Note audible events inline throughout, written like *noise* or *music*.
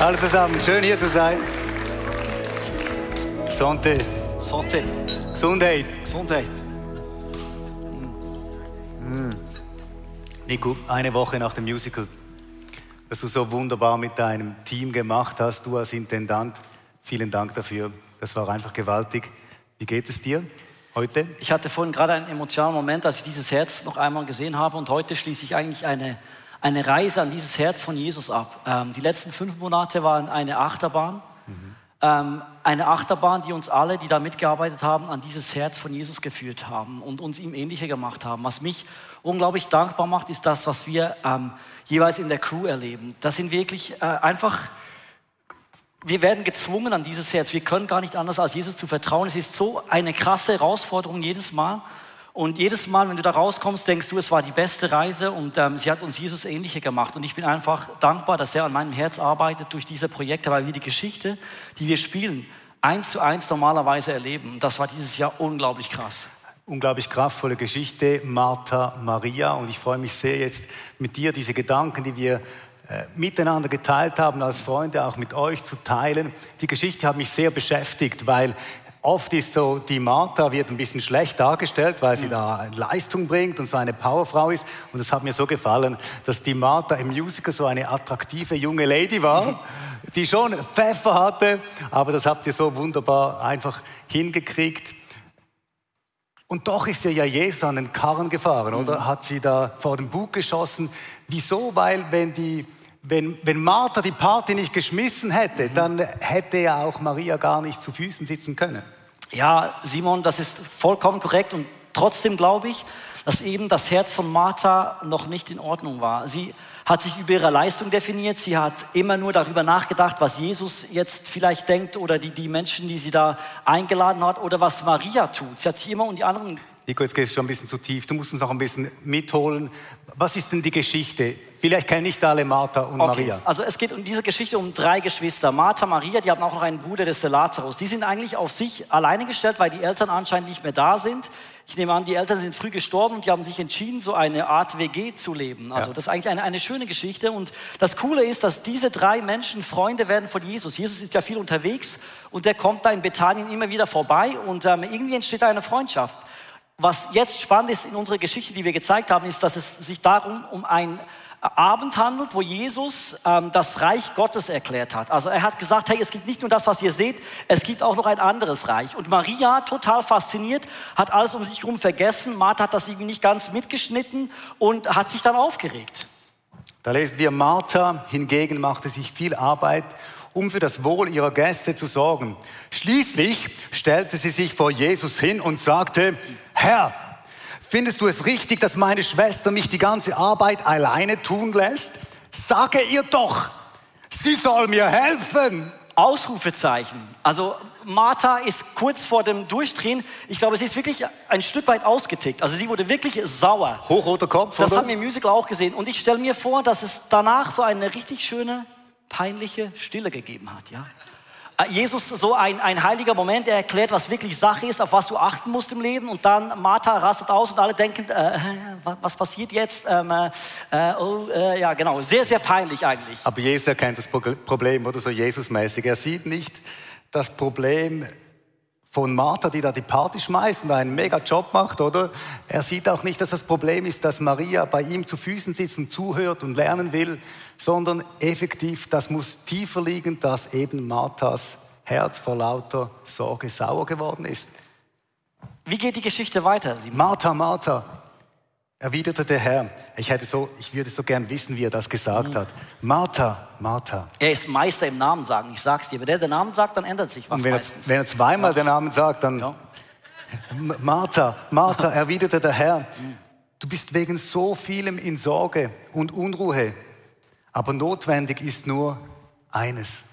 Hallo zusammen, schön hier zu sein. Sonte, Santé. Gesundheit. Gesundheit. Nico, eine Woche nach dem Musical, das du so wunderbar mit deinem Team gemacht hast, du als Intendant, vielen Dank dafür. Das war einfach gewaltig. Wie geht es dir heute? Ich hatte vorhin gerade einen emotionalen Moment, als ich dieses Herz noch einmal gesehen habe und heute schließe ich eigentlich eine, eine Reise an dieses Herz von Jesus ab. Ähm, die letzten fünf Monate waren eine Achterbahn. Ähm, eine Achterbahn, die uns alle, die da mitgearbeitet haben, an dieses Herz von Jesus geführt haben und uns ihm ähnlicher gemacht haben. Was mich unglaublich dankbar macht, ist das, was wir ähm, jeweils in der Crew erleben. Das sind wirklich äh, einfach wir werden gezwungen an dieses Herz. Wir können gar nicht anders als Jesus zu vertrauen. Es ist so eine krasse Herausforderung jedes Mal. Und jedes Mal, wenn du da rauskommst, denkst du, es war die beste Reise und ähm, sie hat uns Jesus ähnlicher gemacht. Und ich bin einfach dankbar, dass er an meinem Herz arbeitet durch diese Projekte, weil wir die Geschichte, die wir spielen, eins zu eins normalerweise erleben. Und das war dieses Jahr unglaublich krass. Unglaublich kraftvolle Geschichte, Martha, Maria. Und ich freue mich sehr jetzt mit dir diese Gedanken, die wir äh, miteinander geteilt haben, als Freunde auch mit euch zu teilen. Die Geschichte hat mich sehr beschäftigt, weil oft ist so, die Martha wird ein bisschen schlecht dargestellt, weil sie da Leistung bringt und so eine Powerfrau ist. Und es hat mir so gefallen, dass die Martha im Musical so eine attraktive junge Lady war, *laughs* die schon Pfeffer hatte, aber das habt ihr so wunderbar einfach hingekriegt. Und doch ist ihr ja Jesus an den Karren gefahren, oder? Hat sie da vor den Bug geschossen. Wieso? Weil wenn die, wenn, wenn Martha die Party nicht geschmissen hätte, dann hätte ja auch Maria gar nicht zu Füßen sitzen können. Ja, Simon, das ist vollkommen korrekt und trotzdem glaube ich, dass eben das Herz von Martha noch nicht in Ordnung war. Sie hat sich über ihre Leistung definiert, sie hat immer nur darüber nachgedacht, was Jesus jetzt vielleicht denkt oder die, die Menschen, die sie da eingeladen hat oder was Maria tut. Sie hat sich immer um die anderen Nico, jetzt gehst du schon ein bisschen zu tief. Du musst uns noch ein bisschen mitholen. Was ist denn die Geschichte? Vielleicht kennen nicht alle Martha und Maria. Also es geht um diese Geschichte um drei Geschwister. Martha, Maria, die haben auch noch einen Bruder, des Lazarus. Die sind eigentlich auf sich alleine gestellt, weil die Eltern anscheinend nicht mehr da sind. Ich nehme an, die Eltern sind früh gestorben und die haben sich entschieden, so eine Art WG zu leben. Also Ja. das ist eigentlich eine, eine schöne Geschichte. Und das Coole ist, dass diese drei Menschen Freunde werden von Jesus. Jesus ist ja viel unterwegs und der kommt da in Bethanien immer wieder vorbei und ähm, irgendwie entsteht da eine Freundschaft. Was jetzt spannend ist in unserer Geschichte, die wir gezeigt haben, ist, dass es sich darum um ein Abend handelt, wo Jesus ähm, das Reich Gottes erklärt hat. Also er hat gesagt, hey, es gibt nicht nur das, was ihr seht, es gibt auch noch ein anderes Reich. Und Maria, total fasziniert, hat alles um sich herum vergessen. Martha hat das irgendwie nicht ganz mitgeschnitten und hat sich dann aufgeregt. Da lesen wir, Martha hingegen machte sich viel Arbeit, um für das Wohl ihrer Gäste zu sorgen. Schließlich stellte sie sich vor Jesus hin und sagte, Herr, findest du es richtig, dass meine Schwester mich die ganze Arbeit alleine tun lässt? Sage ihr doch, sie soll mir helfen. Ausrufezeichen. Also Martha ist kurz vor dem Durchdrehen. Ich glaube, sie ist wirklich ein Stück weit ausgetickt. Also sie wurde wirklich sauer. Hochroter Kopf, Das oder? haben wir im Musical auch gesehen. Und ich stelle mir vor, dass es danach so eine richtig schöne, peinliche Stille gegeben hat. Ja? Äh, Jesus, so ein, ein heiliger Moment, er erklärt, was wirklich Sache ist, auf was du achten musst im Leben. Und dann Martha rastet aus und alle denken, äh, was, passiert jetzt? Ähm, äh, äh, oh, äh, ja, genau, sehr, sehr peinlich eigentlich. Aber Jesus erkennt das Pro- Problem, oder so Jesusmäßig. Er sieht nicht das Problem von Martha, die da die Party schmeißt und einen mega Job macht, oder? Er sieht auch nicht, dass das Problem ist, dass Maria bei ihm zu Füßen sitzt und zuhört und lernen will, sondern effektiv, das muss tiefer liegen, dass eben Marthas Herz vor lauter Sorge sauer geworden ist. Wie geht die Geschichte weiter? Martha, Martha, erwiderte der Herr. Ich hätte so, ich würde so gern wissen, wie er das gesagt hat. Martha, Martha. Er ist Meister im Namen sagen, ich sag's dir. Wenn der den Namen sagt, dann ändert sich was Und wenn er, wenn er zweimal den Namen sagt, dann Ja. Martha, Martha, *laughs* erwiderte der Herr, du bist wegen so vielem in Sorge und Unruhe, aber notwendig ist nur eines.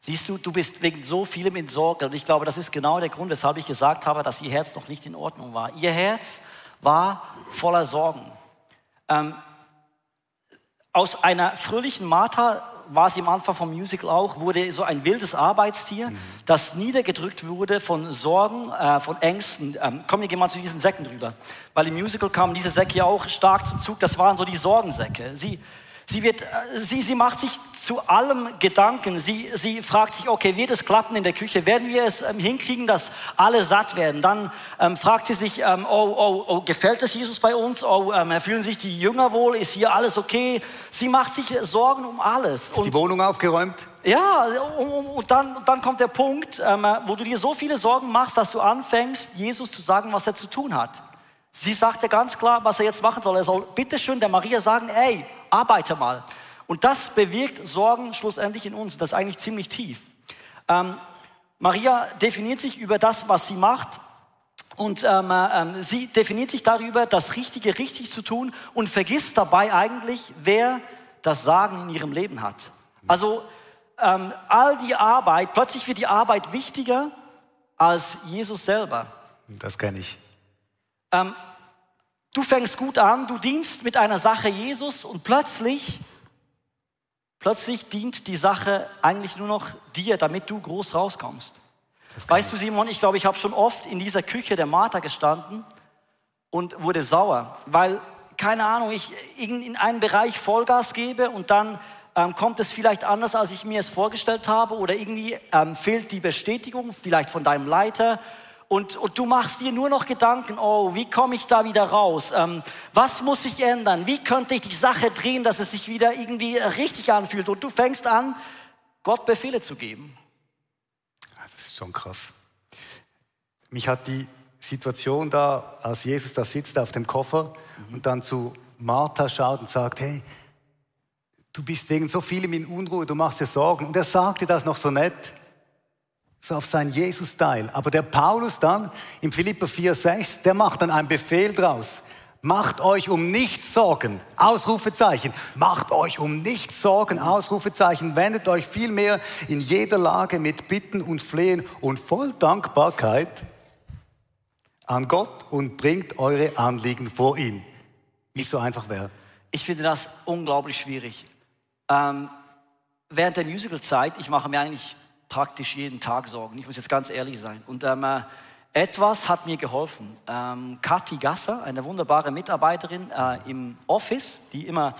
Siehst du, du bist wegen so vielem in Sorge. Und ich glaube, das ist genau der Grund, weshalb ich gesagt habe, dass ihr Herz noch nicht in Ordnung war. Ihr Herz war voller Sorgen. Ähm, aus einer fröhlichen Martha war sie am Anfang vom Musical auch, wurde so ein wildes Arbeitstier, das niedergedrückt wurde von Sorgen, äh, von Ängsten. Ähm, komm, wir gehen mal zu diesen Säcken drüber. Weil im Musical kamen diese Säcke ja auch stark zum Zug. Das waren so die Sorgensäcke. Sie, Sie, wird, äh, sie, sie macht sich zu allem Gedanken. Sie, sie fragt sich, okay, wird es klappen in der Küche? Werden wir es ähm, hinkriegen, dass alle satt werden? Dann ähm, fragt sie sich, ähm, oh, oh, oh, gefällt es Jesus bei uns? Oh, ähm, fühlen sich die Jünger wohl? Ist hier alles okay? Sie macht sich Sorgen um alles. Ist die Wohnung aufgeräumt? Ja, und dann, dann kommt der Punkt, ähm, wo du dir so viele Sorgen machst, dass du anfängst, Jesus zu sagen, was er zu tun hat. Sie sagte ganz klar, was er jetzt machen soll. Er soll bitteschön der Maria sagen, ey, arbeite mal. Und das bewirkt Sorgen schlussendlich in uns. Das ist eigentlich ziemlich tief. Ähm, Maria definiert sich über das, was sie macht. Und ähm, ähm, sie definiert sich darüber, das Richtige richtig zu tun und vergisst dabei eigentlich, wer das Sagen in ihrem Leben hat. Also ähm, all die Arbeit, plötzlich wird die Arbeit wichtiger als Jesus selber. Das kenne ich. Du fängst gut an, du dienst mit einer Sache Jesus und plötzlich, plötzlich dient die Sache eigentlich nur noch dir, damit du groß rauskommst. Weißt du, Simon, ich glaube, ich habe schon oft in dieser Küche der Martha gestanden und wurde sauer, weil, keine Ahnung, ich in einen Bereich Vollgas gebe und dann ähm, kommt es vielleicht anders, als ich mir es vorgestellt habe oder irgendwie ähm, fehlt die Bestätigung, vielleicht von deinem Leiter und, und du machst dir nur noch Gedanken, oh, wie komme ich da wieder raus? Ähm, was muss ich ändern? Wie könnte ich die Sache drehen, dass es sich wieder irgendwie richtig anfühlt? Und du fängst an, Gott Befehle zu geben. Das ist schon krass. Mich hat die Situation da, als Jesus da sitzt auf dem Koffer mhm. und dann zu Martha schaut und sagt, hey, du bist wegen so vielem in Unruhe, du machst dir Sorgen. Und er sagte das noch so nett so auf sein Jesus-Style. Aber der Paulus dann im Philipper 4,6, der macht dann einen Befehl draus. Macht euch um nichts Sorgen, Ausrufezeichen. Macht euch um nichts Sorgen, Ausrufezeichen. Wendet euch vielmehr in jeder Lage mit Bitten und Flehen und voll Dankbarkeit an Gott und bringt eure Anliegen vor ihn. Nicht so einfach wäre. Ich finde das unglaublich schwierig. Ähm, während der Musical-Zeit, ich mache mir eigentlich praktisch jeden Tag Sorgen. Ich muss jetzt ganz ehrlich sein. Und ähm, äh, etwas hat mir geholfen. Ähm, Kathi Gasser, eine wunderbare Mitarbeiterin äh, im Office, die immer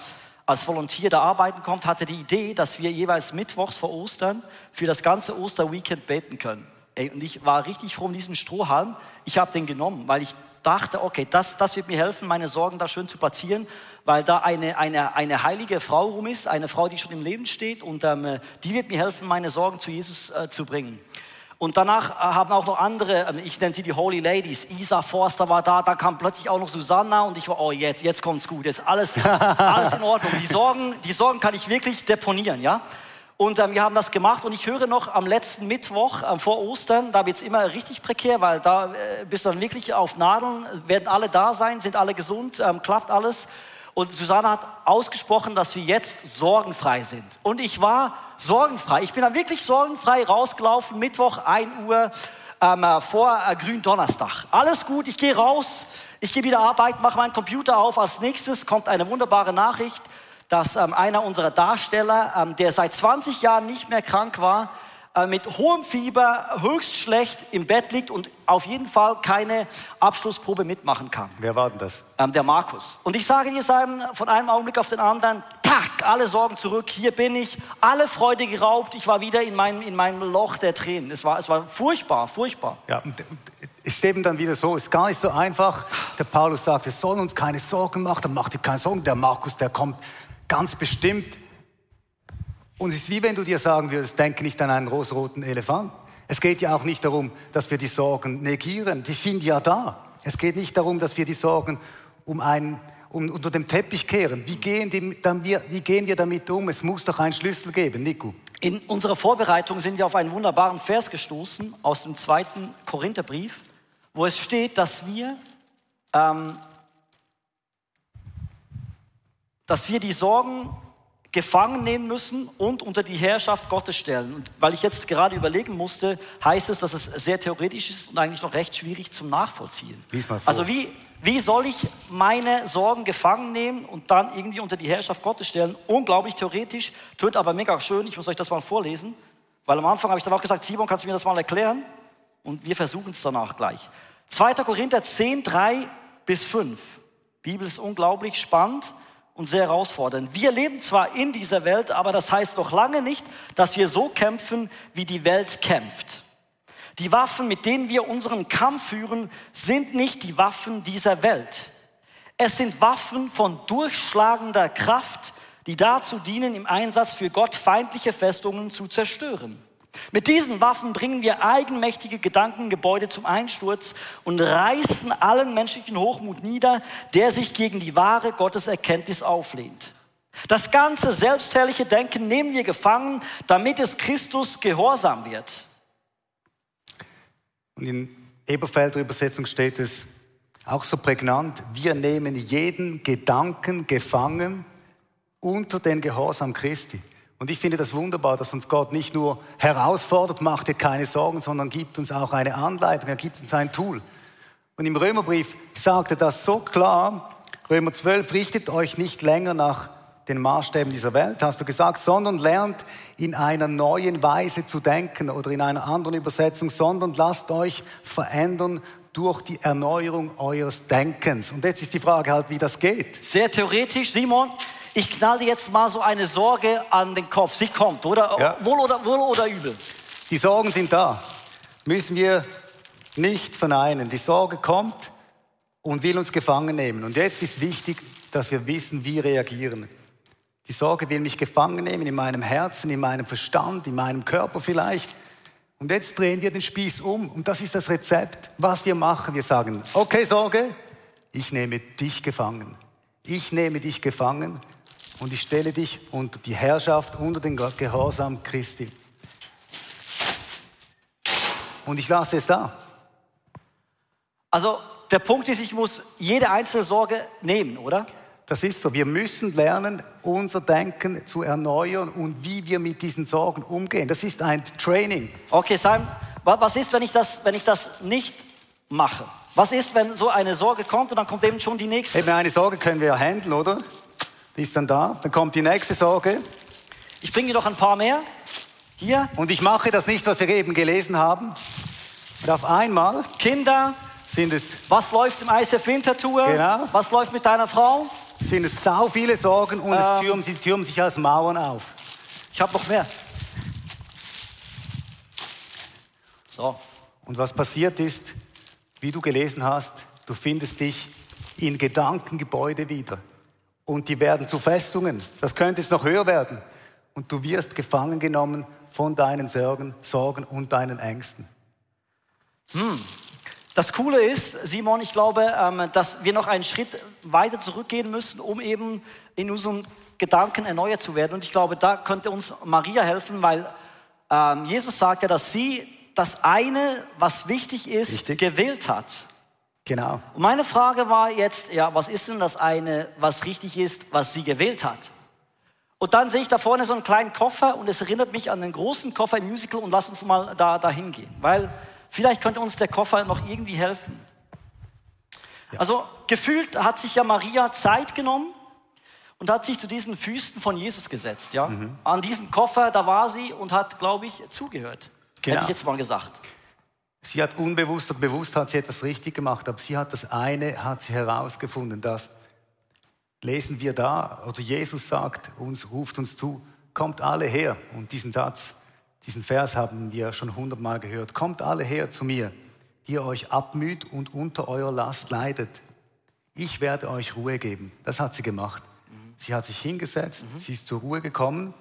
als Volontier da arbeiten kommt, hatte die Idee, dass wir jeweils mittwochs vor Ostern für das ganze Osterweekend beten können. Ey, und ich war richtig froh um diesen Strohhalm. Ich habe den genommen, weil ich dachte, okay, das, das wird mir helfen, meine Sorgen da schön zu platzieren, weil da eine, eine, eine heilige Frau rum ist, eine Frau, die schon im Leben steht und ähm, die wird mir helfen, meine Sorgen zu Jesus äh, zu bringen. Und danach äh, haben auch noch andere, ähm, ich nenne sie die Holy Ladies, Isa Forster war da, da kam plötzlich auch noch Susanna und ich war, oh jetzt, jetzt kommt's gut, jetzt alles, *laughs* alles in Ordnung. Die Sorgen, die Sorgen kann ich wirklich deponieren, ja. Und ähm, wir haben das gemacht und ich höre noch am letzten Mittwoch ähm, vor Ostern, da wird es immer richtig prekär, weil da äh, bist du dann wirklich auf Nadeln, werden alle da sein, sind alle gesund, ähm, klappt alles. Und Susanne hat ausgesprochen, dass wir jetzt sorgenfrei sind. Und ich war sorgenfrei. Ich bin dann wirklich sorgenfrei rausgelaufen, Mittwoch 1 Uhr ähm, äh, vor äh, Gründonnerstag. Alles gut, ich gehe raus, ich gehe wieder arbeiten, mache meinen Computer auf. Als nächstes kommt eine wunderbare Nachricht dass ähm, einer unserer Darsteller, ähm, der seit 20 Jahren nicht mehr krank war, äh, mit hohem Fieber höchst schlecht im Bett liegt und auf jeden Fall keine Abschlussprobe mitmachen kann. Wer war denn das? Ähm, der Markus. Und ich sage dir von einem Augenblick auf den anderen, tack, alle Sorgen zurück, hier bin ich, alle Freude geraubt, ich war wieder in meinem, in meinem Loch der Tränen. Es war, es war furchtbar, furchtbar. Ja, ist eben dann wieder so, ist gar nicht so einfach. Der Paulus sagt, wir sollen uns keine Sorgen machen, dann macht ihr keine Sorgen. Der Markus, der kommt Ganz bestimmt. Und es ist wie wenn du dir sagen würdest, denke nicht an einen rosroten Elefant. Es geht ja auch nicht darum, dass wir die Sorgen negieren. Die sind ja da. Es geht nicht darum, dass wir die Sorgen um einen, um, unter dem Teppich kehren. Wie gehen, die, dann wir, wie gehen wir damit um? Es muss doch einen Schlüssel geben, Nico. In unserer Vorbereitung sind wir auf einen wunderbaren Vers gestoßen aus dem zweiten Korintherbrief, wo es steht, dass wir ähm, dass wir die Sorgen gefangen nehmen müssen und unter die Herrschaft Gottes stellen. Und weil ich jetzt gerade überlegen musste, heißt es, dass es sehr theoretisch ist und eigentlich noch recht schwierig zum Nachvollziehen. Lies mal vor. Also wie, wie soll ich meine Sorgen gefangen nehmen und dann irgendwie unter die Herrschaft Gottes stellen? Unglaublich theoretisch, tönt aber mega schön. Ich muss euch das mal vorlesen, weil am Anfang habe ich dann auch gesagt, Simon, kannst du mir das mal erklären? Und wir versuchen es danach gleich. 2. Korinther 10, 3 bis 5. Die Bibel ist unglaublich spannend und sehr herausfordernd. Wir leben zwar in dieser Welt, aber das heißt doch lange nicht, dass wir so kämpfen, wie die Welt kämpft. Die Waffen, mit denen wir unseren Kampf führen, sind nicht die Waffen dieser Welt. Es sind Waffen von durchschlagender Kraft, die dazu dienen, im Einsatz für Gott feindliche Festungen zu zerstören. Mit diesen Waffen bringen wir eigenmächtige Gedankengebäude zum Einsturz und reißen allen menschlichen Hochmut nieder, der sich gegen die wahre Gotteserkenntnis auflehnt. Das ganze selbstherrliche Denken nehmen wir gefangen, damit es Christus gehorsam wird. Und in Eberfelder Übersetzung steht es auch so prägnant, wir nehmen jeden Gedanken gefangen unter den Gehorsam Christi. Und ich finde das wunderbar, dass uns Gott nicht nur herausfordert, macht dir keine Sorgen, sondern gibt uns auch eine Anleitung, er gibt uns ein Tool. Und im Römerbrief sagt er das so klar, Römer 12, richtet euch nicht länger nach den Maßstäben dieser Welt, hast du gesagt, sondern lernt in einer neuen Weise zu denken oder in einer anderen Übersetzung, sondern lasst euch verändern durch die Erneuerung eures Denkens. Und jetzt ist die Frage halt, wie das geht. Sehr theoretisch, Simon. Ich knall dir jetzt mal so eine Sorge an den Kopf. Sie kommt, oder? Ja. Wohl, oder wohl oder übel? Die Sorgen sind da. Müssen wir nicht verneinen. Die Sorge kommt und will uns gefangen nehmen. Und jetzt ist wichtig, dass wir wissen, wie reagieren. Die Sorge will mich gefangen nehmen in meinem Herzen, in meinem Verstand, in meinem Körper vielleicht. Und jetzt drehen wir den Spieß um. Und das ist das Rezept, was wir machen. Wir sagen, okay Sorge, ich nehme dich gefangen. Ich nehme dich gefangen und ich stelle dich unter die Herrschaft, unter den Gehorsam Christi. Und ich lasse es da. Also der Punkt ist, ich muss jede einzelne Sorge nehmen, oder? Das ist so. Wir müssen lernen, unser Denken zu erneuern und wie wir mit diesen Sorgen umgehen. Das ist ein Training. Okay, Simon, was ist, wenn ich das, wenn ich das nicht mache? Was ist, wenn so eine Sorge kommt und dann kommt eben schon die nächste? Eben eine Sorge können wir ja handeln, oder? Die ist dann da. Dann kommt die nächste Sorge. Ich bringe noch ein paar mehr. Hier. Und ich mache das nicht, was wir eben gelesen haben. Und auf einmal. Kinder. Sind es. Was läuft im ICF Winterthur? Genau. Was läuft mit deiner Frau? sind es sau viele Sorgen und ähm, es türmen, sie türmen sich als Mauern auf. Ich habe noch mehr. So. Und was passiert ist, wie du gelesen hast, du findest dich in Gedankengebäude wieder. Und die werden zu Festungen. Das könnte es noch höher werden. Und du wirst gefangen genommen von deinen Sorgen, Sorgen und deinen Ängsten. Hm. Das Coole ist, Simon, ich glaube, ähm, dass wir noch einen Schritt weiter zurückgehen müssen, um eben in unseren Gedanken erneuert zu werden. Und ich glaube, da könnte uns Maria helfen, weil ähm, Jesus sagt ja, dass sie das eine, was wichtig ist, Richtig. gewählt hat. Genau. Und meine Frage war jetzt, ja, was ist denn das eine, was richtig ist, was sie gewählt hat? Und dann sehe ich da vorne so einen kleinen Koffer und es erinnert mich an den großen Koffer im Musical und lass uns mal da, da hingehen. Weil Vielleicht könnte uns der Koffer noch irgendwie helfen. Ja. Also gefühlt hat sich ja Maria Zeit genommen und hat sich zu diesen Füßen von Jesus gesetzt. Ja? Mhm. An diesen Koffer, da war sie und hat, glaube ich, zugehört. Genau. Hätte ich jetzt mal gesagt. Sie hat unbewusst oder bewusst hat sie etwas richtig gemacht, aber sie hat das eine, hat sie herausgefunden, das lesen wir da, oder Jesus sagt uns, ruft uns zu, kommt alle her. Und diesen Satz diesen Vers haben wir schon hundertmal gehört. Kommt alle her zu mir, die ihr euch abmüht und unter eurer Last leidet. Ich werde euch Ruhe geben. Das hat sie gemacht. Mhm. Sie hat sich hingesetzt, mhm. sie ist zur Ruhe gekommen.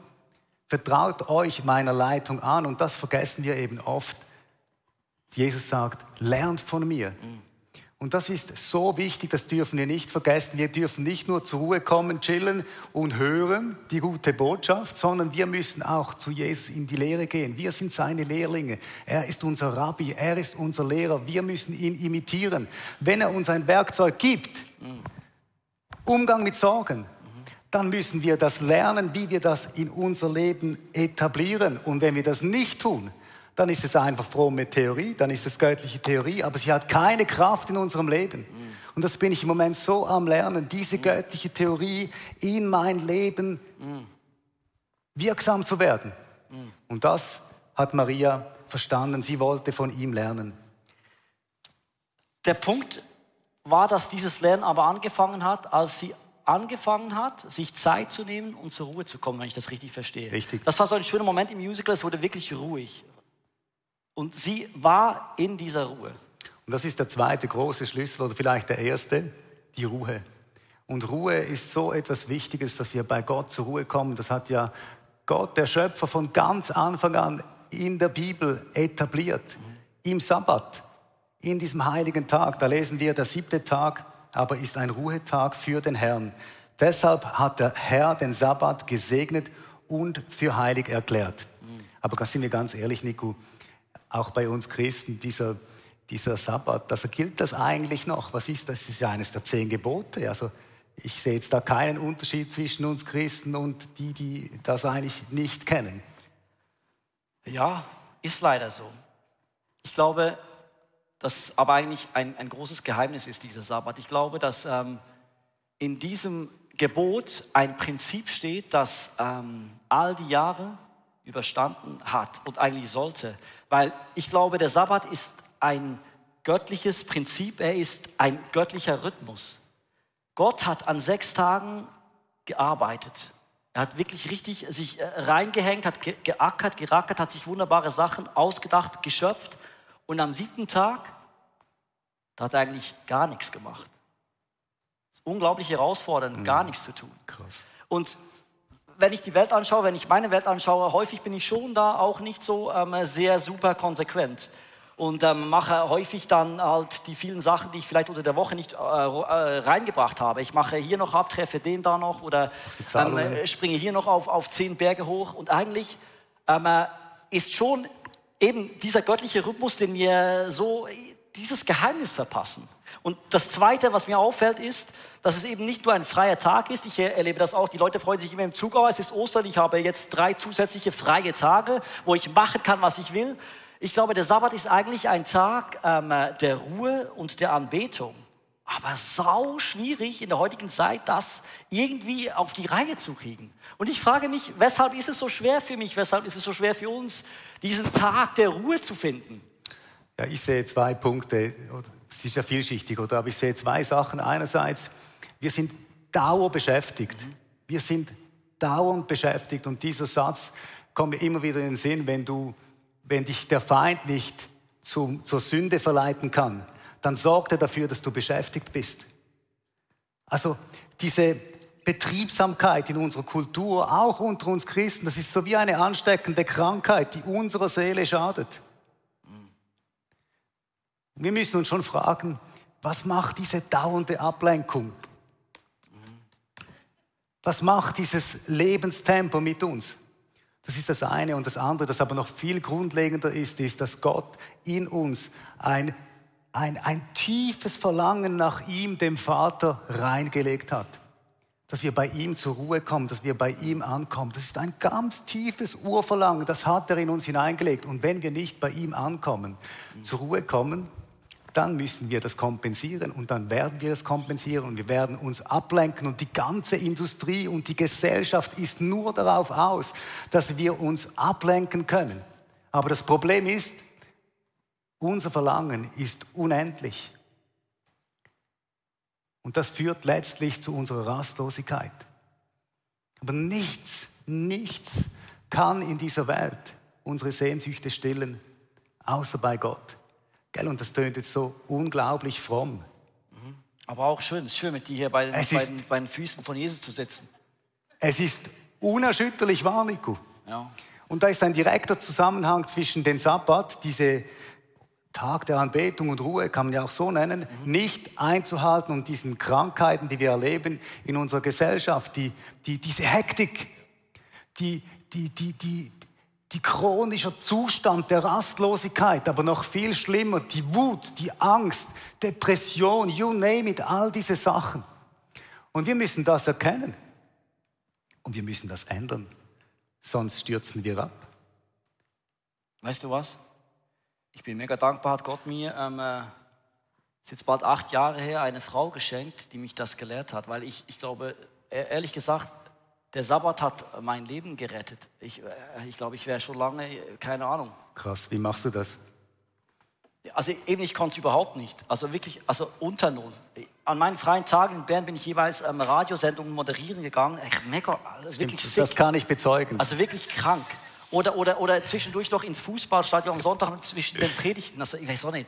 Vertraut euch meiner Leitung an und das vergessen wir eben oft. Jesus sagt, lernt von mir. Und das ist so wichtig, das dürfen wir nicht vergessen. Wir dürfen nicht nur zur Ruhe kommen, chillen und hören die gute Botschaft, sondern wir müssen auch zu Jesus in die Lehre gehen. Wir sind seine Lehrlinge. Er ist unser Rabbi, er ist unser Lehrer. Wir müssen ihn imitieren. Wenn er uns ein Werkzeug gibt, Umgang mit Sorgen, dann müssen wir das lernen, wie wir das in unser Leben etablieren. Und wenn wir das nicht tun, dann ist es einfach fromme Theorie, dann ist es göttliche Theorie, aber sie hat keine Kraft in unserem Leben. Und das bin ich im Moment so am Lernen, diese göttliche Theorie in mein Leben wirksam zu werden. Und das hat Maria verstanden. Sie wollte von ihm lernen. Der Punkt war, dass dieses Lernen aber angefangen hat, als sie angefangen hat, sich Zeit zu nehmen und zur Ruhe zu kommen, wenn ich das richtig verstehe. Richtig. Das war so ein schöner Moment im Musical, es wurde wirklich ruhig. Und sie war in dieser Ruhe. Und das ist der zweite große Schlüssel oder vielleicht der erste, die Ruhe. Und Ruhe ist so etwas Wichtiges, dass wir bei Gott zur Ruhe kommen. Das hat ja Gott, der Schöpfer, von ganz Anfang an in der Bibel etabliert. Mhm. Im Sabbat, in diesem heiligen Tag. Da lesen wir, der siebte Tag aber ist ein Ruhetag für den Herrn. Deshalb hat der Herr den Sabbat gesegnet und für heilig erklärt. Mhm. Aber sind wir ganz ehrlich, Nico, auch bei uns Christen, dieser, dieser Sabbat, also gilt das eigentlich noch? Was ist das? Das ist ja eines der zehn Gebote. Also ich sehe jetzt da keinen Unterschied zwischen uns Christen und die, die das eigentlich nicht kennen. Ja, ist leider so. Ich glaube, dass aber eigentlich ein, ein großes Geheimnis ist, dieser Sabbat. Ich glaube, dass ähm, in diesem Gebot ein Prinzip steht, das ähm, all die Jahre überstanden hat und eigentlich sollte. Weil ich glaube, der Sabbat ist ein göttliches Prinzip, er ist ein göttlicher Rhythmus. Gott hat an sechs Tagen gearbeitet. Er hat wirklich richtig sich äh, reingehängt, hat geackert, gerackert, hat sich wunderbare Sachen ausgedacht, geschöpft. Und am siebten Tag, da hat er eigentlich gar nichts gemacht. Das ist unglaublich herausfordernd, mhm. gar nichts zu tun. Krass. Und wenn ich die Welt anschaue, wenn ich meine Welt anschaue, häufig bin ich schon da auch nicht so ähm, sehr super konsequent und ähm, mache häufig dann halt die vielen Sachen, die ich vielleicht unter der Woche nicht äh, äh, reingebracht habe. Ich mache hier noch ab, treffe den da noch oder ähm, äh, springe hier noch auf, auf zehn Berge hoch. Und eigentlich ähm, äh, ist schon eben dieser göttliche Rhythmus, den wir so dieses Geheimnis verpassen. Und das Zweite, was mir auffällt, ist, dass es eben nicht nur ein freier Tag ist. Ich erlebe das auch. Die Leute freuen sich immer im Zug, oh, es ist Ostern, ich habe jetzt drei zusätzliche freie Tage, wo ich machen kann, was ich will. Ich glaube, der Sabbat ist eigentlich ein Tag ähm, der Ruhe und der Anbetung. Aber sau schwierig in der heutigen Zeit, das irgendwie auf die Reihe zu kriegen. Und ich frage mich, weshalb ist es so schwer für mich, weshalb ist es so schwer für uns, diesen Tag der Ruhe zu finden? Ja, ich sehe zwei Punkte. Es ist ja vielschichtig, oder? Aber ich sehe zwei Sachen. Einerseits, wir sind dauerbeschäftigt. Mhm. Wir sind dauernd beschäftigt. Und dieser Satz kommt mir immer wieder in den Sinn, wenn du wenn dich der Feind nicht zum, zur Sünde verleiten kann, dann sorgt er dafür, dass du beschäftigt bist. Also diese Betriebsamkeit in unserer Kultur, auch unter uns Christen, das ist so wie eine ansteckende Krankheit, die unserer Seele schadet. Wir müssen uns schon fragen, was macht diese dauernde Ablenkung? Was macht dieses Lebenstempo mit uns? Das ist das eine. Und das andere, das aber noch viel grundlegender ist, ist, dass Gott in uns ein, ein, ein tiefes Verlangen nach ihm, dem Vater, reingelegt hat. Dass wir bei ihm zur Ruhe kommen, dass wir bei ihm ankommen. Das ist ein ganz tiefes Urverlangen, das hat er in uns hineingelegt. Und wenn wir nicht bei ihm ankommen, zur Ruhe kommen, dann müssen wir das kompensieren und dann werden wir das kompensieren und wir werden uns ablenken und die ganze Industrie und die Gesellschaft ist nur darauf aus, dass wir uns ablenken können. Aber das Problem ist, unser Verlangen ist unendlich. Und das führt letztlich zu unserer Rastlosigkeit. Aber nichts, nichts kann in dieser Welt unsere Sehnsüchte stillen, außer bei Gott. Gell? Und das tönt jetzt so unglaublich fromm. Mhm. Aber auch schön, es ist schön, mit dir hier bei den, bei, den, bei den, Füßen von Jesus zu sitzen. Es ist unerschütterlich wahr, Nico. Ja. Und da ist ein direkter Zusammenhang zwischen dem Sabbat, diese Tag der Anbetung und Ruhe, kann man ja auch so nennen, mhm. nicht einzuhalten und diesen Krankheiten, die wir erleben in unserer Gesellschaft, die, die, diese Hektik, die, die, die, die, die chronische Zustand der Rastlosigkeit, aber noch viel schlimmer, die Wut, die Angst, Depression, you name it, all diese Sachen. Und wir müssen das erkennen. Und wir müssen das ändern. Sonst stürzen wir ab. Weißt du was? Ich bin mega dankbar, hat Gott mir, ähm, äh, ist jetzt bald acht Jahre her, eine Frau geschenkt, die mich das gelehrt hat. Weil ich, ich glaube, e-, ehrlich gesagt, der Sabbat hat mein Leben gerettet. Ich, äh, ich glaube, ich wäre schon lange, keine Ahnung. Krass, wie machst du das? Also eben, ich konnte es überhaupt nicht. Also wirklich, also unter Null. An meinen freien Tagen in Bern bin ich jeweils ähm, Radiosendungen moderieren gegangen. Echt mega, also wirklich Stimmt, sick. das kann ich bezeugen. Also wirklich krank. Oder, oder, oder zwischendurch noch ins Fußballstadion am Sonntag zwischen den *laughs* Predigten. Also ich weiß auch nicht.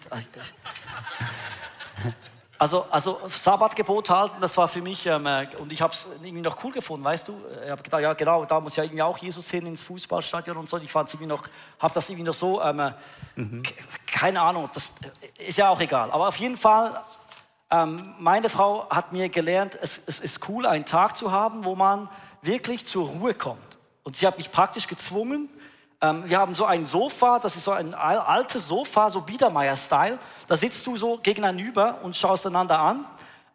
Also, also Sabbatgebot halten, das war für mich, ähm, äh, und ich habe es irgendwie noch cool gefunden, weißt du? Ich habe gedacht, ja genau, da muss ja irgendwie auch Jesus hin ins Fußballstadion und so. Ich fand irgendwie noch, habe das irgendwie noch so, ähm, äh, Mhm. ke- keine Ahnung, das äh, ist ja auch egal. Aber auf jeden Fall, ähm, meine Frau hat mir gelernt, es, es ist cool, einen Tag zu haben, wo man wirklich zur Ruhe kommt. Und sie hat mich praktisch gezwungen. Ähm, wir haben so ein Sofa, das ist so ein al- altes Sofa, so Biedermeier-Style. Da sitzt du so gegenüber und schaust einander an.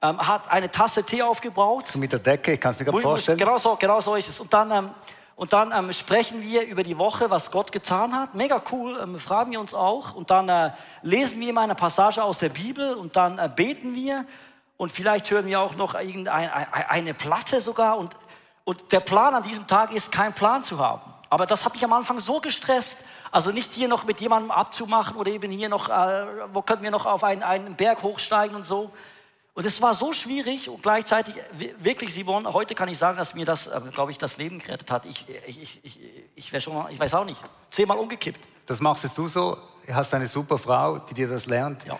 Ähm, hat eine Tasse Tee aufgebraut. so mit der Decke, kannst du mir gerade vorstellen? Genau so, genau so ist es. Und dann, ähm, und dann ähm, sprechen wir über die Woche, was Gott getan hat. Mega cool, ähm, fragen wir uns auch. Und dann äh, lesen wir immer eine Passage aus der Bibel und dann äh, beten wir. Und vielleicht hören wir auch noch irgendeine eine, eine Platte sogar. Und, und der Plan an diesem Tag ist, keinen Plan zu haben. Aber das hat mich am Anfang so gestresst. Also nicht hier noch mit jemandem abzumachen oder eben hier noch, äh, wo können wir noch auf einen, einen Berg hochsteigen und so. Und es war so schwierig und gleichzeitig, wi- wirklich, Simon, heute kann ich sagen, dass mir das, ähm, glaube ich, das Leben gerettet hat. Ich, ich, ich, ich, ich, wär schon, ich weiß auch nicht, zehnmal umgekippt. Das machst jetzt du so, du hast eine super Frau, die dir das lernt. Ja.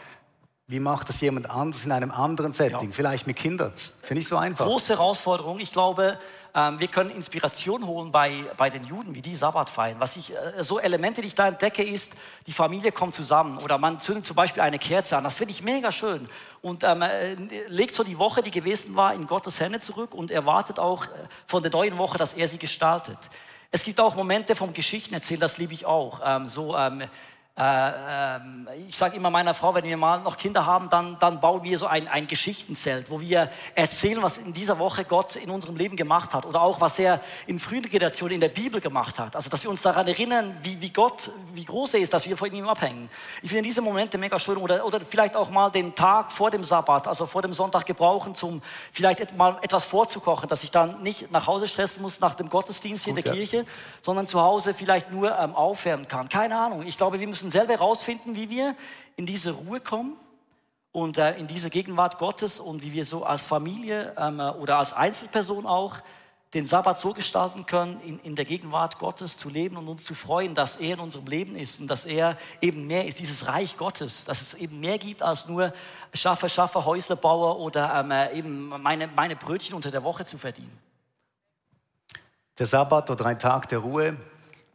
Wie macht das jemand anders in einem anderen Setting? Ja. Vielleicht mit Kindern. Ist ja nicht so einfach. Große Herausforderung. Ich glaube, ähm, wir können Inspiration holen bei, bei den Juden, wie die Sabbat feiern. Was ich, äh, so Elemente, die ich da entdecke, ist, die Familie kommt zusammen oder man zündet zum Beispiel eine Kerze an. Das finde ich mega schön. Und ähm, äh, legt so die Woche, die gewesen war, in Gottes Hände zurück und erwartet auch äh, von der neuen Woche, dass er sie gestaltet. Es gibt auch Momente vom Geschichten erzählen, das liebe ich auch. Ähm, so, ähm, äh, ähm, ich sage immer meiner Frau, wenn wir mal noch Kinder haben, dann, dann bauen wir so ein, ein Geschichtenzelt, wo wir erzählen, was in dieser Woche Gott in unserem Leben gemacht hat oder auch was er in frühen Generationen in der Bibel gemacht hat. Also, dass wir uns daran erinnern, wie, wie Gott, wie groß er ist, dass wir von ihm abhängen. Ich finde diese Momente mega schön oder, oder vielleicht auch mal den Tag vor dem Sabbat, also vor dem Sonntag gebrauchen, zum vielleicht mal etwas vorzukochen, dass ich dann nicht nach Hause stressen muss nach dem Gottesdienst hier in Gut, der ja. Kirche, sondern zu Hause vielleicht nur ähm, aufwärmen kann. Keine Ahnung. Ich glaube, wir müssen selber herausfinden, wie wir in diese Ruhe kommen und äh, in diese Gegenwart Gottes und wie wir so als Familie ähm, äh, oder als Einzelperson auch den Sabbat so gestalten können, in, in der Gegenwart Gottes zu leben und uns zu freuen, dass er in unserem Leben ist und dass er eben mehr ist, dieses Reich Gottes, dass es eben mehr gibt als nur Schaffer, Schaffer, Häuslebauer oder ähm, äh, eben meine, meine Brötchen unter der Woche zu verdienen. Der Sabbat oder ein Tag der Ruhe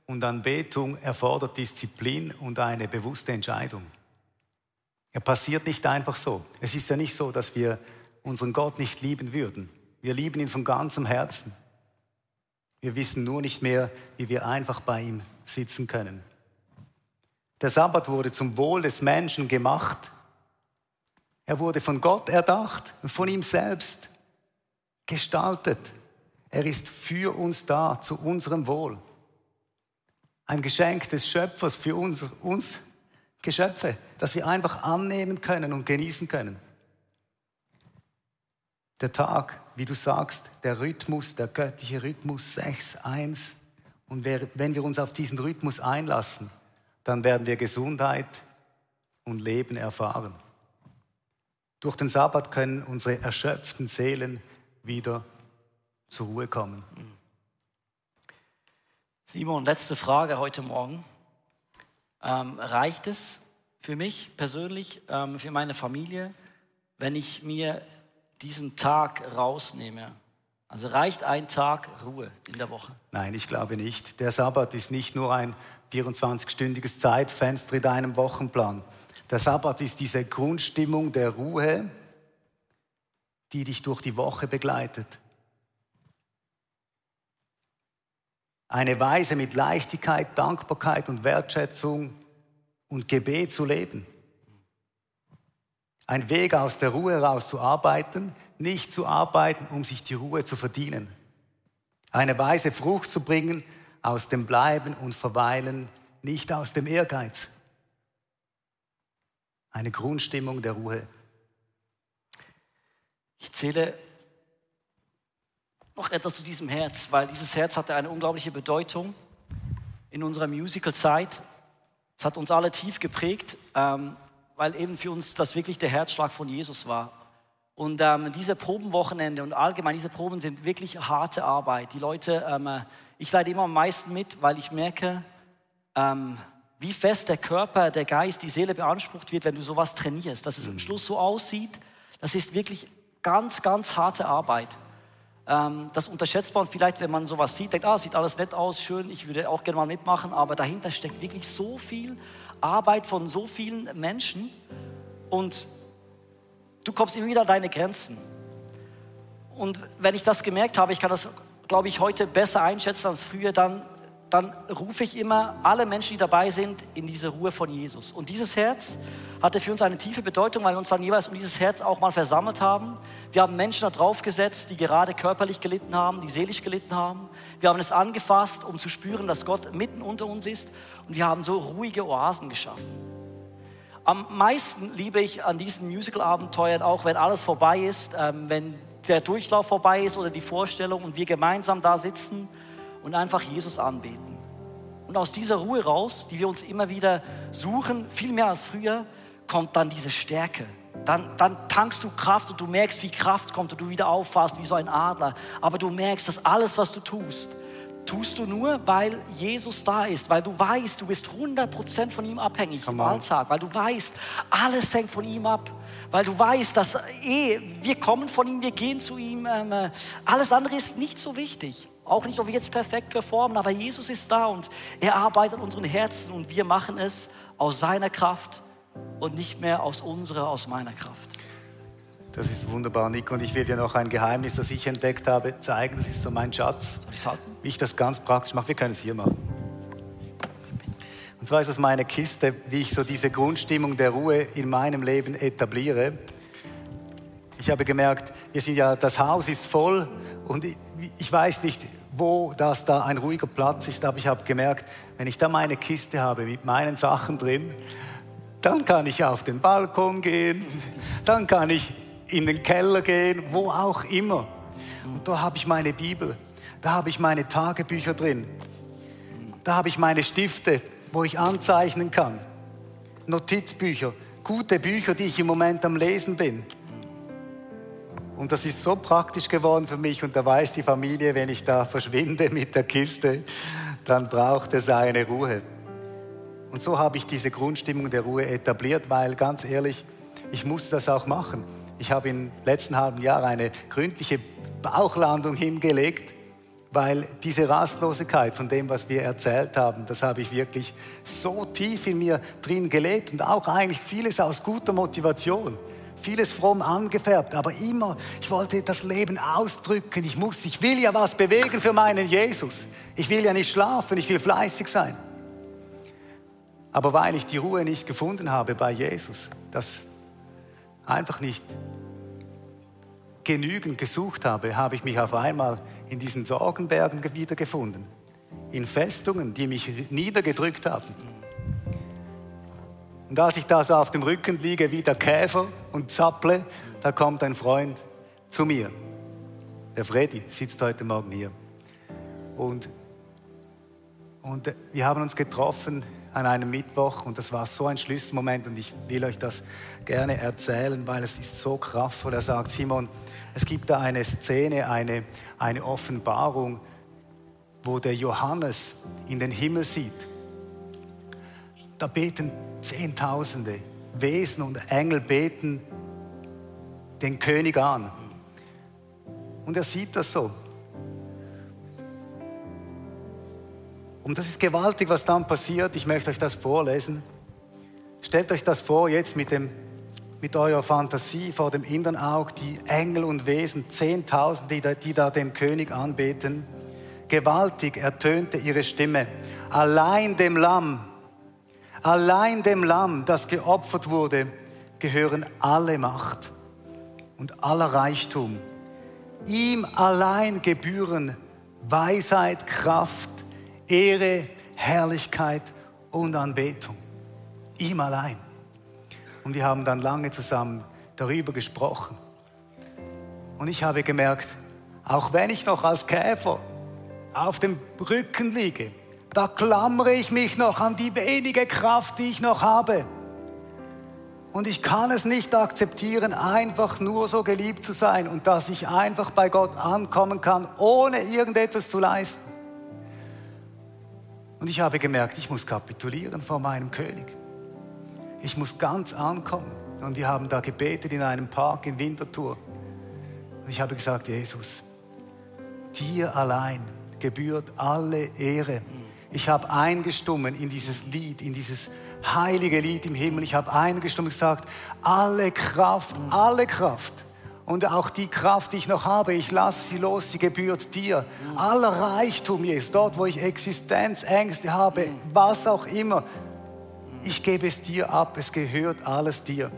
und Anbetung erfordert Disziplin und eine bewusste Entscheidung. Er passiert nicht einfach so. Es ist ja nicht so, dass wir unseren Gott nicht lieben würden. Wir lieben ihn von ganzem Herzen. Wir wissen nur nicht mehr, wie wir einfach bei ihm sitzen können. Der Sabbat wurde zum Wohl des Menschen gemacht. Er wurde von Gott erdacht und von ihm selbst gestaltet. Er ist für uns da, zu unserem Wohl. Ein Geschenk des Schöpfers für uns, uns Geschöpfe, das wir einfach annehmen können und genießen können. Der Tag, wie du sagst, der Rhythmus, der göttliche Rhythmus 6.1. Und wenn wir uns auf diesen Rhythmus einlassen, dann werden wir Gesundheit und Leben erfahren. Durch den Sabbat können unsere erschöpften Seelen wieder zur Ruhe kommen. Simon, letzte Frage heute Morgen. Ähm, reicht es für mich persönlich, ähm, für meine Familie, wenn ich mir diesen Tag rausnehme? Also reicht ein Tag Ruhe in der Woche? Nein, ich glaube nicht. Der Sabbat ist nicht nur ein 24-stündiges Zeitfenster in deinem Wochenplan. Der Sabbat ist diese Grundstimmung der Ruhe, die dich durch die Woche begleitet. Eine Weise mit Leichtigkeit, Dankbarkeit und Wertschätzung und Gebet zu leben. Ein Weg aus der Ruhe heraus zu arbeiten, nicht zu arbeiten, um sich die Ruhe zu verdienen. Eine Weise Frucht zu bringen aus dem Bleiben und Verweilen, nicht aus dem Ehrgeiz. Eine Grundstimmung der Ruhe. Ich zähle noch etwas zu diesem Herz, weil dieses Herz hatte eine unglaubliche Bedeutung in unserer Musical-Zeit. Es hat uns alle tief geprägt. Ähm, weil eben für uns das wirklich der Herzschlag von Jesus war. Und ähm, diese Probenwochenende und allgemein diese Proben sind wirklich harte Arbeit. Die Leute, ähm, ich leide immer am meisten mit, weil ich merke, ähm, wie fest der Körper, der Geist, die Seele beansprucht wird, wenn du sowas trainierst. Dass es am Schluss so aussieht, das ist wirklich ganz, ganz harte Arbeit. Ähm, das unterschätzt man vielleicht, wenn man sowas sieht, denkt, ah, sieht alles nett aus, schön, ich würde auch gerne mal mitmachen, aber dahinter steckt wirklich so viel Arbeit von so vielen Menschen und du kommst immer wieder an deine Grenzen. Und wenn ich das gemerkt habe, ich kann das, glaube ich, heute besser einschätzen als früher, dann, dann rufe ich immer alle Menschen, die dabei sind, in diese Ruhe von Jesus. Und dieses Herz hatte für uns eine tiefe Bedeutung, weil wir uns dann jeweils um dieses Herz auch mal versammelt haben. Wir haben Menschen da drauf gesetzt, die gerade körperlich gelitten haben, die seelisch gelitten haben. Wir haben es angefasst, um zu spüren, dass Gott mitten unter uns ist. Und wir haben so ruhige Oasen geschaffen. Am meisten liebe ich an diesen Musical-Abenteuern auch, wenn alles vorbei ist, ähm, wenn der Durchlauf vorbei ist oder die Vorstellung und wir gemeinsam da sitzen und einfach Jesus anbeten. Und aus dieser Ruhe raus, die wir uns immer wieder suchen, viel mehr als früher, kommt dann diese Stärke. Dann, dann tankst du Kraft und du merkst, wie Kraft kommt und du wieder auffasst wie so ein Adler. Aber du merkst, dass alles, was du tust, tust du nur, weil Jesus da ist, weil du weißt, du bist 100% von ihm abhängig im Alltag, weil du weißt, alles hängt von ihm ab, weil du weißt, dass eh, wir kommen von ihm, wir gehen zu ihm, ähm, äh, alles andere ist nicht so wichtig. Auch nicht, ob wir jetzt perfekt performen, aber Jesus ist da und er arbeitet unseren Herzen und wir machen es aus seiner Kraft und nicht mehr aus unserer, aus meiner Kraft. Das ist wunderbar, Nico. Und ich will dir noch ein Geheimnis, das ich entdeckt habe, zeigen. Das ist so mein Schatz. Soll ich halten? Wie ich das ganz praktisch mache. Wir können es hier machen. Und zwar ist es meine Kiste, wie ich so diese Grundstimmung der Ruhe in meinem Leben etabliere. Ich habe gemerkt, wir sind ja, das Haus ist voll und ich, ich weiß nicht, wo das da ein ruhiger Platz ist, aber ich habe gemerkt, wenn ich da meine Kiste habe mit meinen Sachen drin, dann kann ich auf den Balkon gehen, dann kann ich in den Keller gehen, wo auch immer. Und da habe ich meine Bibel, da habe ich meine Tagebücher drin, da habe ich meine Stifte, wo ich anzeichnen kann, Notizbücher, gute Bücher, die ich im Moment am Lesen bin. Und das ist so praktisch geworden für mich und da weiß die Familie, wenn ich da verschwinde *laughs* mit der Kiste, dann braucht es eine Ruhe. Und so habe ich diese Grundstimmung der Ruhe etabliert, weil ganz ehrlich, ich musste das auch machen. Ich habe im letzten halben Jahr eine gründliche Bauchlandung hingelegt, weil diese Rastlosigkeit von dem, was wir erzählt haben, das habe ich wirklich so tief in mir drin gelebt und auch eigentlich vieles aus guter Motivation vieles fromm angefärbt, aber immer, ich wollte das Leben ausdrücken. Ich muss, ich will ja was bewegen für meinen Jesus. Ich will ja nicht schlafen, ich will fleißig sein. Aber weil ich die Ruhe nicht gefunden habe bei Jesus, das einfach nicht genügend gesucht habe, habe ich mich auf einmal in diesen Sorgenbergen wiedergefunden. In Festungen, die mich niedergedrückt haben. Und als ich da so auf dem Rücken liege wie der Käfer und zapple, da kommt ein Freund zu mir. Der Freddy sitzt heute Morgen hier. Und, und wir haben uns getroffen an einem Mittwoch und das war so ein Schlüsselmoment und ich will euch das gerne erzählen, weil es ist so kraftvoll. Er sagt, Simon, es gibt da eine Szene, eine, eine Offenbarung, wo der Johannes in den Himmel sieht. Da beten Zehntausende Wesen und Engel beten den König an. Und er sieht das so. Und das ist gewaltig, was dann passiert. Ich möchte euch das vorlesen. Stellt euch das vor, jetzt mit, dem, mit eurer Fantasie vor dem inneren Auge, die Engel und Wesen, Zehntausende, die die da den König anbeten. Gewaltig ertönte ihre Stimme. Allein dem Lamm, allein dem Lamm, das geopfert wurde, gehören alle Macht und aller Reichtum. Ihm allein gebühren Weisheit, Kraft, Ehre, Herrlichkeit und Anbetung. Ihm allein. Und wir haben dann lange zusammen darüber gesprochen. Und ich habe gemerkt, auch wenn ich noch als Käfer auf dem Rücken liege, da klammere ich mich noch an die wenige Kraft, die ich noch habe. Und ich kann es nicht akzeptieren, einfach nur so geliebt zu sein und dass ich einfach bei Gott ankommen kann, ohne irgendetwas zu leisten. Und ich habe gemerkt, ich muss kapitulieren vor meinem König. Ich muss ganz ankommen. Und wir haben da gebetet in einem Park in Winterthur. Und ich habe gesagt, Jesus, dir allein gebührt alle Ehre. Ich habe eingestummen in dieses Lied, in dieses heilige Lied im Himmel. Ich habe eingestummen und gesagt, alle Kraft, alle Kraft und auch die Kraft, die ich noch habe, ich lasse sie los, sie gebührt dir. Aller Reichtum, ist dort, wo ich Existenzängste habe, was auch immer, ich gebe es dir ab, es gehört alles dir.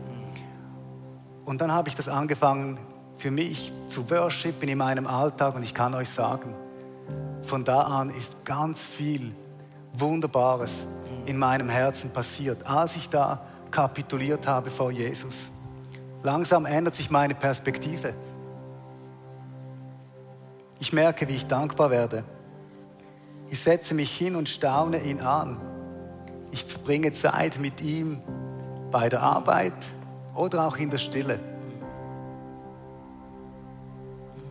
Und dann habe ich das angefangen für mich zu worshipen in meinem Alltag und ich kann euch sagen, von da an ist ganz viel Wunderbares in meinem Herzen passiert, als ich da kapituliert habe vor Jesus. Langsam ändert sich meine Perspektive. Ich merke, wie ich dankbar werde. Ich setze mich hin und staune ihn an. Ich verbringe Zeit mit ihm bei der Arbeit oder auch in der Stille.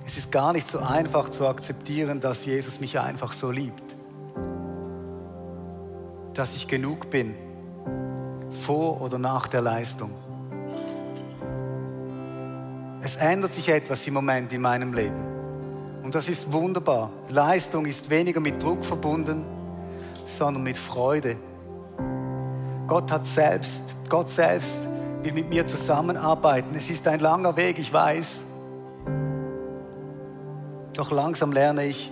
Es ist gar nicht so einfach zu akzeptieren, dass Jesus mich einfach so liebt. Dass ich genug bin, vor oder nach der Leistung. Es ändert sich etwas im Moment in meinem Leben. Und das ist wunderbar. Leistung ist weniger mit Druck verbunden, sondern mit Freude. Gott hat selbst, Gott selbst will mit mir zusammenarbeiten. Es ist ein langer Weg, ich weiß. Doch langsam lerne ich,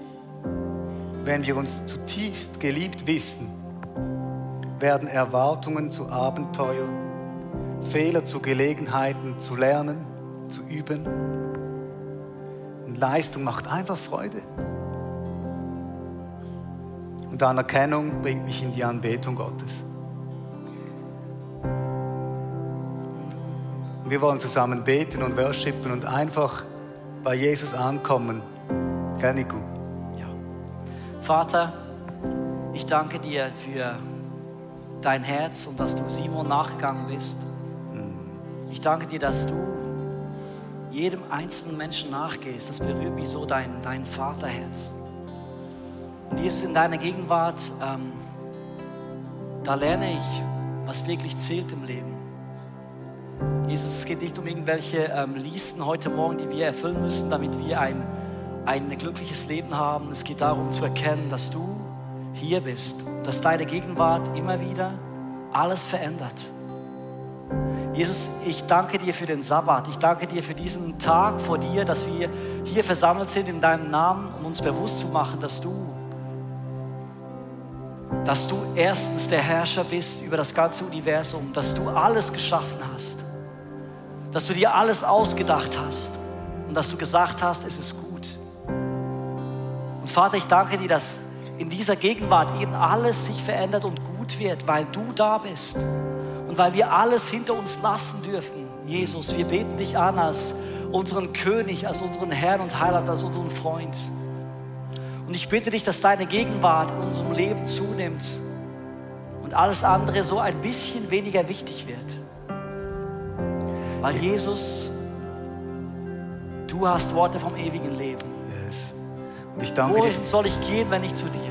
wenn wir uns zutiefst geliebt wissen, werden Erwartungen zu Abenteuer, Fehler zu Gelegenheiten zu lernen, zu üben. Und Leistung macht einfach Freude. Und Anerkennung bringt mich in die Anbetung Gottes. wir wollen zusammen beten und worshipen und einfach bei Jesus ankommen. Gell, Nico? Ja. Vater, ich danke dir für dein Herz und dass du Simon nachgegangen bist. Mhm. Ich danke dir, dass du jedem einzelnen Menschen nachgehst. Das berührt mich so, dein, dein Vaterherz. Und Jesus, in deiner Gegenwart, ähm, da lerne ich, was wirklich zählt im Leben. Jesus, es geht nicht um irgendwelche ähm, Listen heute Morgen, die wir erfüllen müssen, damit wir ein, ein glückliches Leben haben. Es geht darum zu erkennen, dass du hier bist, dass deine Gegenwart immer wieder alles verändert. Jesus, ich danke dir für den Sabbat. Ich danke dir für diesen Tag vor dir, dass wir hier versammelt sind in deinem Namen, um uns bewusst zu machen, dass du, dass du erstens der Herrscher bist über das ganze Universum, dass du alles geschaffen hast dass du dir alles ausgedacht hast und dass du gesagt hast, es ist gut. Und Vater, ich danke dir, dass in dieser Gegenwart eben alles sich verändert und gut wird, weil du da bist und weil wir alles hinter uns lassen dürfen. Jesus, wir beten dich an als unseren König, als unseren Herrn und Heiland, als unseren Freund. Und ich bitte dich, dass deine Gegenwart in unserem Leben zunimmt und alles andere so ein bisschen weniger wichtig wird. Weil Jesus, du hast Worte vom ewigen Leben. Yes. Und ich danke Wohin dir. soll ich gehen, wenn nicht zu dir?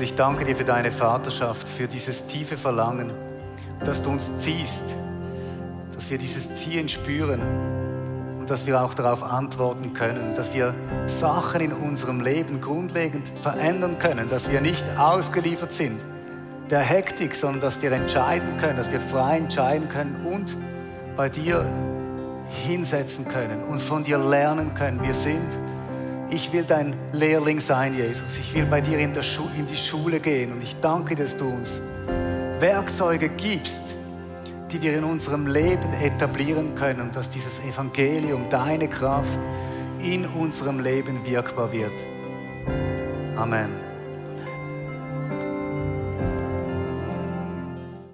Und ich danke dir für deine Vaterschaft, für dieses tiefe Verlangen, dass du uns ziehst, dass wir dieses Ziehen spüren und dass wir auch darauf antworten können, dass wir Sachen in unserem Leben grundlegend verändern können, dass wir nicht ausgeliefert sind der Hektik, sondern dass wir entscheiden können, dass wir frei entscheiden können und bei dir hinsetzen können und von dir lernen können. Wir sind, ich will dein Lehrling sein, Jesus. Ich will bei dir in, in die Schule gehen und ich danke, dass du uns Werkzeuge gibst, die wir in unserem Leben etablieren können, dass dieses Evangelium, deine Kraft in unserem Leben wirkbar wird. Amen.